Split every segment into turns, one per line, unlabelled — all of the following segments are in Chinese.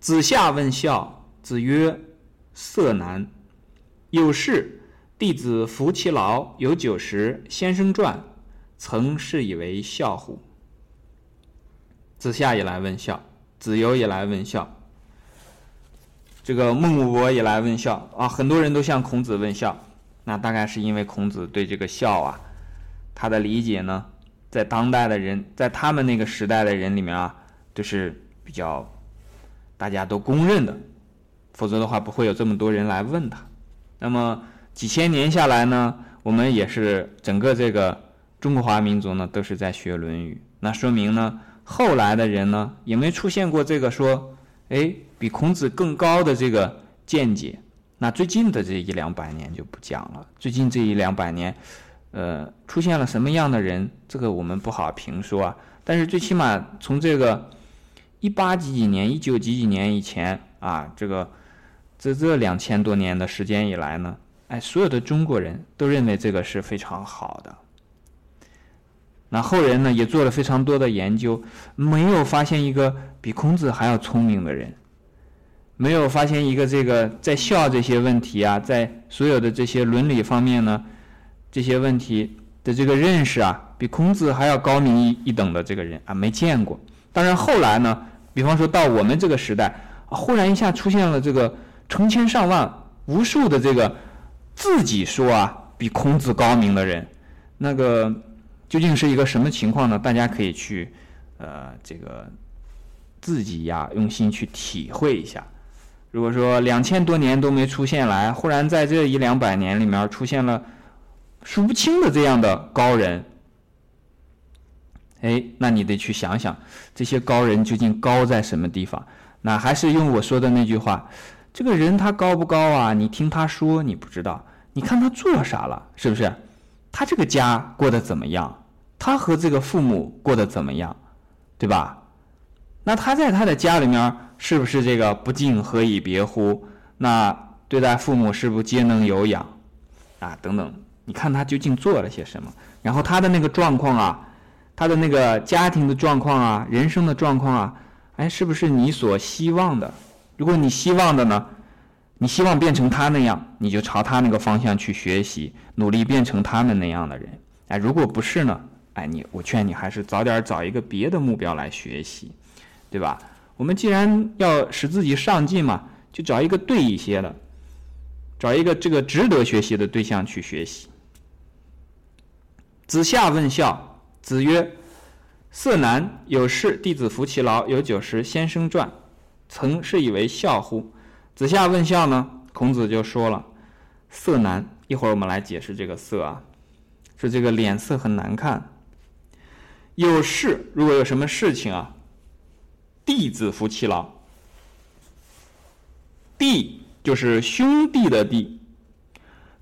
子夏问孝，子曰：“色难。有事，弟子服其劳，有酒食。先生传，曾是以为孝乎？”子夏也来问孝，子游也来问孝，这个孟武伯也来问孝啊！很多人都向孔子问孝，那大概是因为孔子对这个孝啊，他的理解呢，在当代的人，在他们那个时代的人里面啊，就是比较。大家都公认的，否则的话不会有这么多人来问他。那么几千年下来呢，我们也是整个这个中国华民族呢都是在学《论语》，那说明呢后来的人呢也没出现过这个说，哎，比孔子更高的这个见解。那最近的这一两百年就不讲了，最近这一两百年，呃，出现了什么样的人，这个我们不好评说啊。但是最起码从这个。一八几几年，一九几几年以前啊，这个这这两千多年的时间以来呢，哎，所有的中国人都认为这个是非常好的。那后人呢也做了非常多的研究，没有发现一个比孔子还要聪明的人，没有发现一个这个在孝这些问题啊，在所有的这些伦理方面呢，这些问题的这个认识啊，比孔子还要高明一一等的这个人啊，没见过。当然后来呢。比方说到我们这个时代，忽然一下出现了这个成千上万、无数的这个自己说啊比孔子高明的人，那个究竟是一个什么情况呢？大家可以去呃这个自己呀用心去体会一下。如果说两千多年都没出现来，忽然在这一两百年里面出现了数不清的这样的高人。哎，那你得去想想，这些高人究竟高在什么地方？那还是用我说的那句话，这个人他高不高啊？你听他说你不知道，你看他做啥了，是不是？他这个家过得怎么样？他和这个父母过得怎么样？对吧？那他在他的家里面是不是这个不敬何以别乎？那对待父母是不是皆能有养？啊，等等，你看他究竟做了些什么？然后他的那个状况啊？他的那个家庭的状况啊，人生的状况啊，哎，是不是你所希望的？如果你希望的呢，你希望变成他那样，你就朝他那个方向去学习，努力变成他们那样的人。哎，如果不是呢，哎，你我劝你还是早点找一个别的目标来学习，对吧？我们既然要使自己上进嘛，就找一个对一些的，找一个这个值得学习的对象去学习。子夏问孝。子曰：“色难。有事，弟子服其劳，有酒食。先生传，曾是以为孝乎？”子夏问孝呢？孔子就说了：“色难。”一会儿我们来解释这个“色”啊，是这个脸色很难看。有事，如果有什么事情啊，弟子服其劳。弟就是兄弟的弟，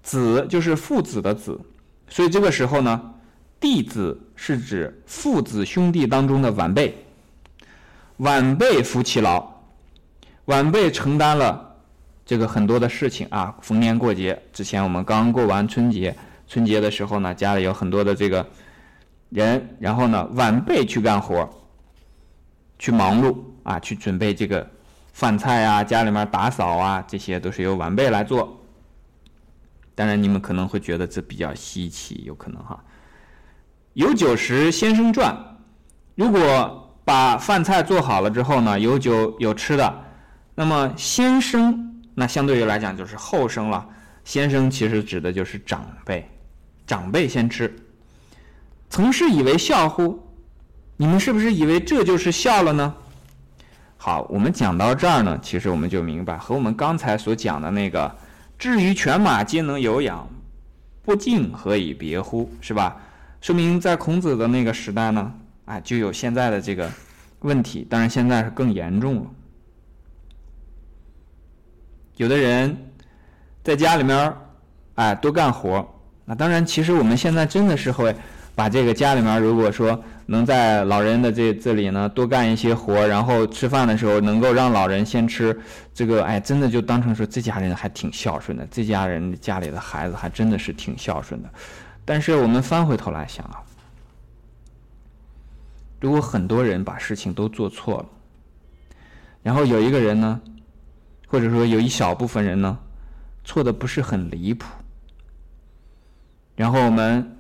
子就是父子的子，所以这个时候呢。弟子是指父子兄弟当中的晚辈，晚辈服其劳，晚辈承担了这个很多的事情啊。逢年过节，之前我们刚过完春节，春节的时候呢，家里有很多的这个人，然后呢，晚辈去干活，去忙碌啊，去准备这个饭菜啊，家里面打扫啊，这些都是由晚辈来做。当然，你们可能会觉得这比较稀奇，有可能哈。有酒食，先生传。如果把饭菜做好了之后呢，有酒有吃的，那么先生那相对于来讲就是后生了。先生其实指的就是长辈，长辈先吃。曾是以为孝乎？你们是不是以为这就是孝了呢？好，我们讲到这儿呢，其实我们就明白，和我们刚才所讲的那个“至于犬马皆能有养，不敬何以别乎”是吧？说明在孔子的那个时代呢，哎，就有现在的这个问题。当然，现在是更严重了。有的人在家里面，哎，多干活。那当然，其实我们现在真的是会把这个家里面，如果说能在老人的这这里呢多干一些活，然后吃饭的时候能够让老人先吃，这个哎，真的就当成说这家人还挺孝顺的，这家人家里的孩子还真的是挺孝顺的。但是我们翻回头来想啊，如果很多人把事情都做错了，然后有一个人呢，或者说有一小部分人呢，错的不是很离谱，然后我们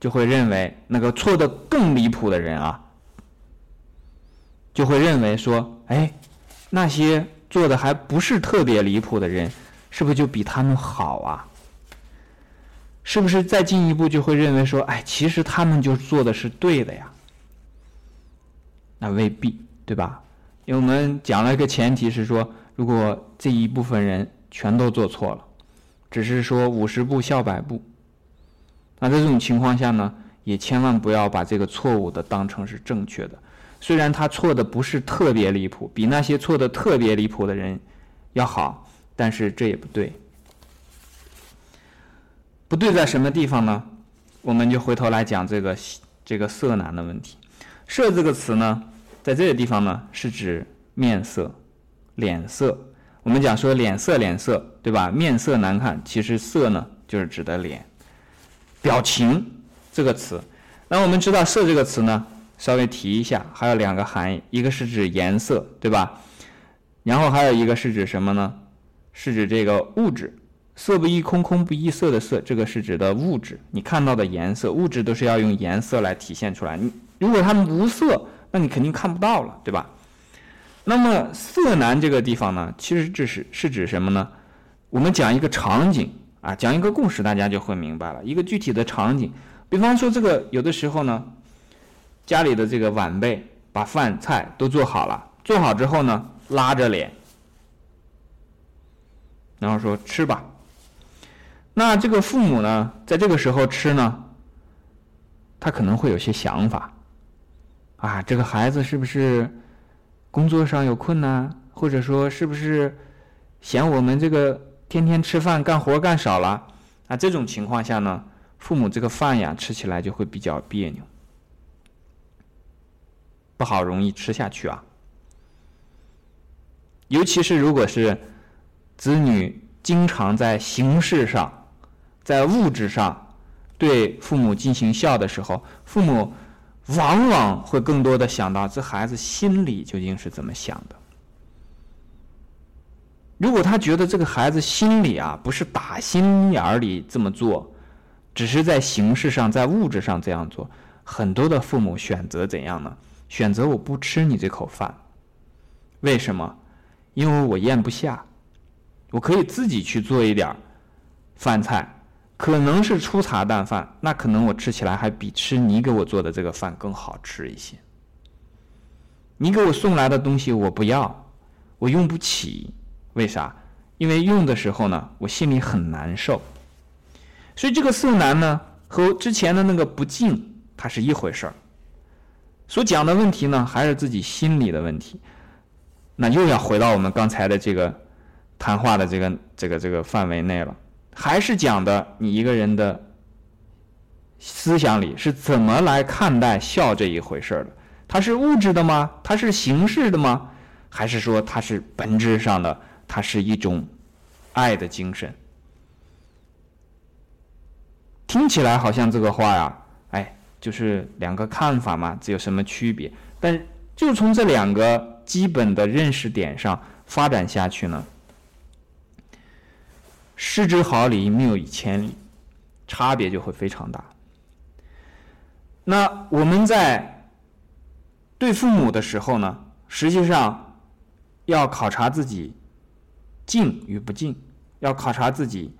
就会认为那个错的更离谱的人啊，就会认为说，哎，那些做的还不是特别离谱的人，是不是就比他们好啊？是不是再进一步就会认为说，哎，其实他们就做的是对的呀？那未必，对吧？因为我们讲了一个前提是说，如果这一部分人全都做错了，只是说五十步笑百步，那在这种情况下呢，也千万不要把这个错误的当成是正确的。虽然他错的不是特别离谱，比那些错的特别离谱的人要好，但是这也不对。不对在什么地方呢？我们就回头来讲这个这个色难的问题。色这个词呢，在这个地方呢，是指面色、脸色。我们讲说脸色，脸色，对吧？面色难看，其实色呢，就是指的脸、表情这个词。那我们知道色这个词呢，稍微提一下，还有两个含义，一个是指颜色，对吧？然后还有一个是指什么呢？是指这个物质。色不异空，空不异色的色，这个是指的物质。你看到的颜色，物质都是要用颜色来体现出来。你如果它无色，那你肯定看不到了，对吧？那么色难这个地方呢，其实这是是指什么呢？我们讲一个场景啊，讲一个故事，大家就会明白了。一个具体的场景，比方说这个有的时候呢，家里的这个晚辈把饭菜都做好了，做好之后呢，拉着脸，然后说吃吧。那这个父母呢，在这个时候吃呢，他可能会有些想法，啊，这个孩子是不是工作上有困难，或者说是不是嫌我们这个天天吃饭干活干少了？啊，这种情况下呢，父母这个饭呀吃起来就会比较别扭，不好容易吃下去啊。尤其是如果是子女经常在形式上。在物质上对父母进行孝的时候，父母往往会更多的想到这孩子心里究竟是怎么想的。如果他觉得这个孩子心里啊不是打心眼里这么做，只是在形式上、在物质上这样做，很多的父母选择怎样呢？选择我不吃你这口饭。为什么？因为我咽不下，我可以自己去做一点饭菜。可能是粗茶淡饭，那可能我吃起来还比吃你给我做的这个饭更好吃一些。你给我送来的东西我不要，我用不起，为啥？因为用的时候呢，我心里很难受。所以这个色难呢，和之前的那个不敬，它是一回事儿。所讲的问题呢，还是自己心里的问题。那又要回到我们刚才的这个谈话的这个这个这个范围内了。还是讲的你一个人的思想里是怎么来看待孝这一回事的？它是物质的吗？它是形式的吗？还是说它是本质上的？它是一种爱的精神？听起来好像这个话呀，哎，就是两个看法嘛，这有什么区别？但就从这两个基本的认识点上发展下去呢？失之毫厘，谬以千里，差别就会非常大。那我们在对父母的时候呢，实际上要考察自己敬与不敬，要考察自己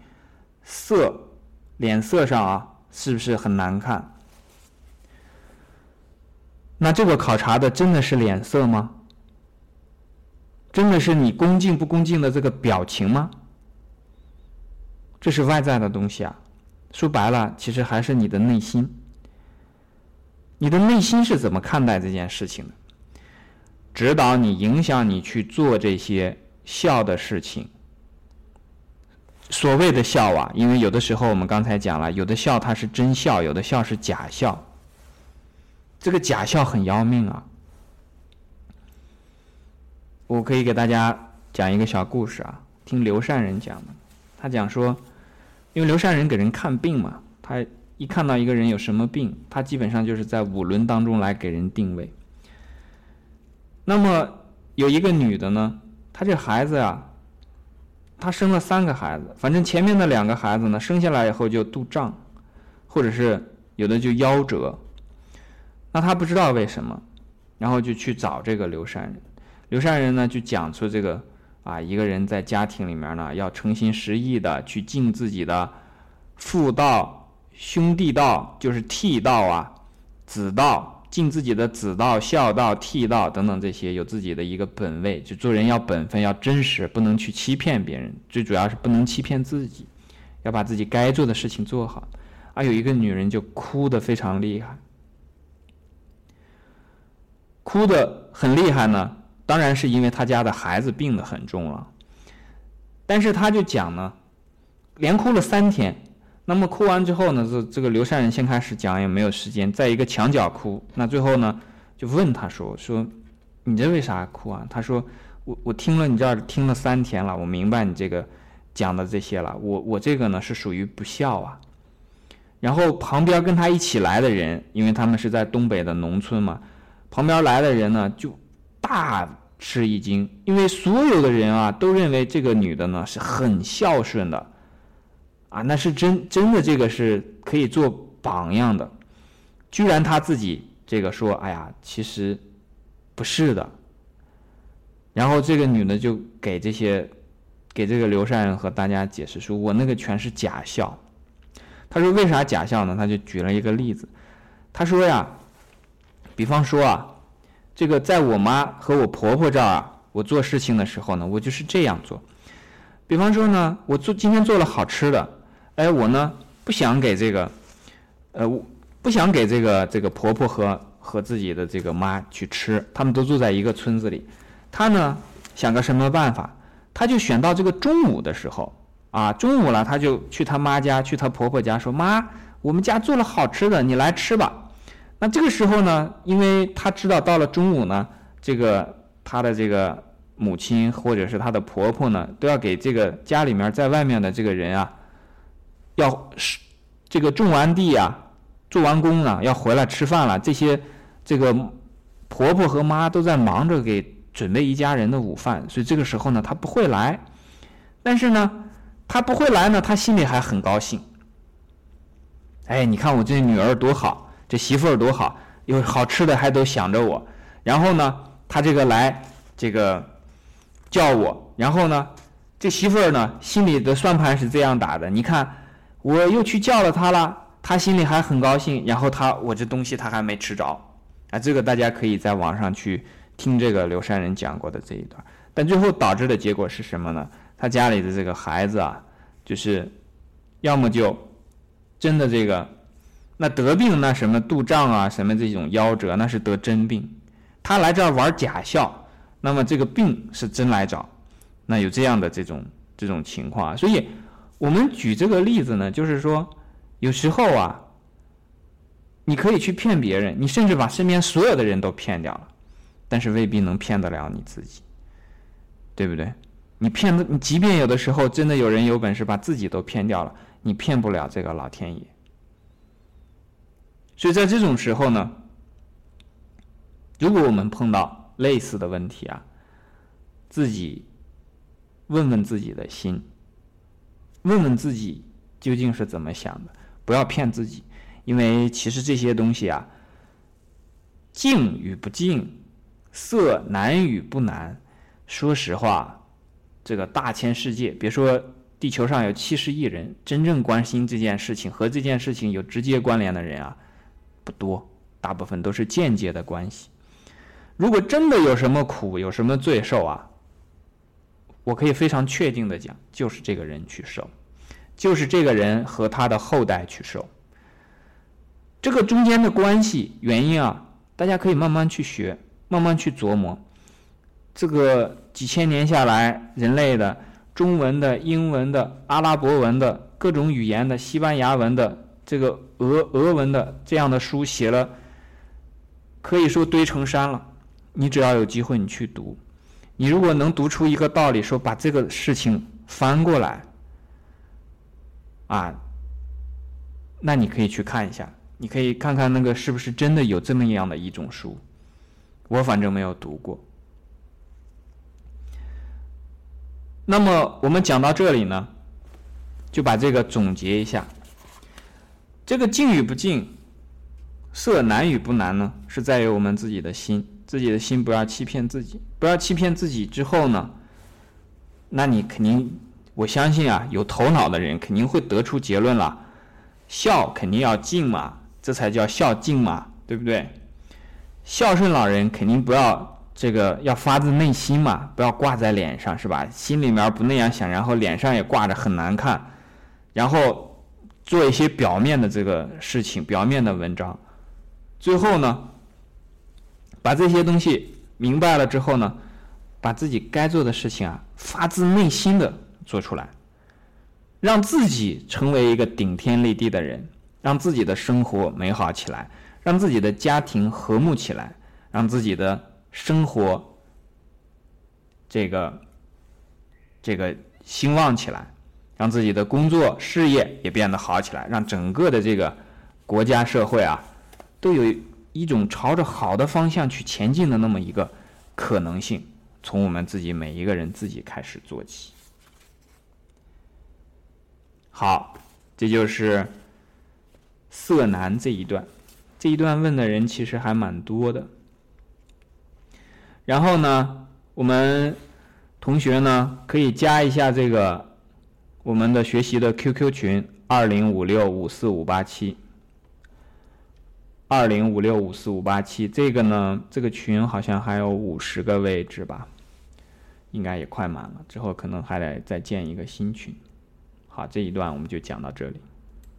色脸色上啊是不是很难看。那这个考察的真的是脸色吗？真的是你恭敬不恭敬的这个表情吗？这是外在的东西啊，说白了，其实还是你的内心。你的内心是怎么看待这件事情的？指导你、影响你去做这些孝的事情。所谓的孝啊，因为有的时候我们刚才讲了，有的孝它是真孝，有的孝是假孝。这个假孝很要命啊！我可以给大家讲一个小故事啊，听刘善人讲的。他讲说，因为刘善人给人看病嘛，他一看到一个人有什么病，他基本上就是在五轮当中来给人定位。那么有一个女的呢，她这孩子呀，她生了三个孩子，反正前面的两个孩子呢，生下来以后就肚胀，或者是有的就夭折。那她不知道为什么，然后就去找这个刘善人。刘善人呢就讲出这个啊，一个人在家庭里面呢，要诚心实意的去尽自己的父道、兄弟道，就是悌道啊、子道。尽自己的子道、孝道、悌道等等这些，有自己的一个本位，就做人要本分、要真实，不能去欺骗别人。最主要是不能欺骗自己，要把自己该做的事情做好。啊，有一个女人就哭得非常厉害，哭得很厉害呢，当然是因为他家的孩子病得很重了。但是他就讲呢，连哭了三天。那么哭完之后呢，这这个刘善人先开始讲也没有时间，在一个墙角哭。那最后呢，就问他说：“说你这为啥哭啊？”他说：“我我听了你这儿听了三天了，我明白你这个讲的这些了。我我这个呢是属于不孝啊。”然后旁边跟他一起来的人，因为他们是在东北的农村嘛，旁边来的人呢就大吃一惊，因为所有的人啊都认为这个女的呢是很孝顺的。啊，那是真真的，这个是可以做榜样的。居然她自己这个说：“哎呀，其实不是的。”然后这个女的就给这些给这个刘善人和大家解释说：“我那个全是假笑。”他说：“为啥假笑呢？”他就举了一个例子。他说呀：“比方说啊，这个在我妈和我婆婆这儿啊，我做事情的时候呢，我就是这样做。比方说呢，我做今天做了好吃的。”哎，我呢不想给这个，呃，不想给这个这个婆婆和和自己的这个妈去吃，他们都住在一个村子里。他呢想个什么办法？他就选到这个中午的时候啊，中午了，他就去他妈家，去他婆婆家，说妈，我们家做了好吃的，你来吃吧。那这个时候呢，因为他知道到了中午呢，这个他的这个母亲或者是他的婆婆呢，都要给这个家里面在外面的这个人啊。要是这个种完地啊，做完工了，要回来吃饭了。这些这个婆婆和妈都在忙着给准备一家人的午饭，所以这个时候呢，她不会来。但是呢，他不会来呢，他心里还很高兴。哎，你看我这女儿多好，这媳妇儿多好，有好吃的还都想着我。然后呢，他这个来这个叫我，然后呢，这媳妇儿呢心里的算盘是这样打的，你看。我又去叫了他了，他心里还很高兴。然后他，我这东西他还没吃着，啊，这个大家可以在网上去听这个刘山人讲过的这一段。但最后导致的结果是什么呢？他家里的这个孩子啊，就是要么就真的这个，那得病那什么肚胀啊，什么这种夭折，那是得真病。他来这儿玩假笑，那么这个病是真来找，那有这样的这种这种情况，所以。我们举这个例子呢，就是说，有时候啊，你可以去骗别人，你甚至把身边所有的人都骗掉了，但是未必能骗得了你自己，对不对？你骗的，你即便有的时候真的有人有本事把自己都骗掉了，你骗不了这个老天爷。所以在这种时候呢，如果我们碰到类似的问题啊，自己问问自己的心。问问自己究竟是怎么想的，不要骗自己，因为其实这些东西啊，静与不静，色难与不难，说实话，这个大千世界，别说地球上有七十亿人，真正关心这件事情和这件事情有直接关联的人啊，不多，大部分都是间接的关系。如果真的有什么苦，有什么罪受啊？我可以非常确定的讲，就是这个人去受，就是这个人和他的后代去受。这个中间的关系原因啊，大家可以慢慢去学，慢慢去琢磨。这个几千年下来，人类的中文的、英文的、阿拉伯文的各种语言的、西班牙文的、这个俄俄文的这样的书写了，可以说堆成山了。你只要有机会，你去读。你如果能读出一个道理，说把这个事情翻过来，啊，那你可以去看一下，你可以看看那个是不是真的有这么样的一种书。我反正没有读过，那么我们讲到这里呢，就把这个总结一下。这个静与不静，色难与不难呢，是在于我们自己的心，自己的心不要欺骗自己，不要欺骗自己之后呢，那你肯定，我相信啊，有头脑的人肯定会得出结论了，孝肯定要静嘛，这才叫孝敬嘛，对不对？孝顺老人肯定不要这个，要发自内心嘛，不要挂在脸上，是吧？心里面不那样想，然后脸上也挂着很难看，然后。做一些表面的这个事情，表面的文章，最后呢，把这些东西明白了之后呢，把自己该做的事情啊，发自内心的做出来，让自己成为一个顶天立地的人，让自己的生活美好起来，让自己的家庭和睦起来，让自己的生活这个这个兴旺起来。让自己的工作事业也变得好起来，让整个的这个国家社会啊，都有一种朝着好的方向去前进的那么一个可能性。从我们自己每一个人自己开始做起。好，这就是色难这一段。这一段问的人其实还蛮多的。然后呢，我们同学呢可以加一下这个。我们的学习的 QQ 群二零五六五四五八七，二零五六五四五八七，这个呢，这个群好像还有五十个位置吧，应该也快满了，之后可能还得再建一个新群。好，这一段我们就讲到这里。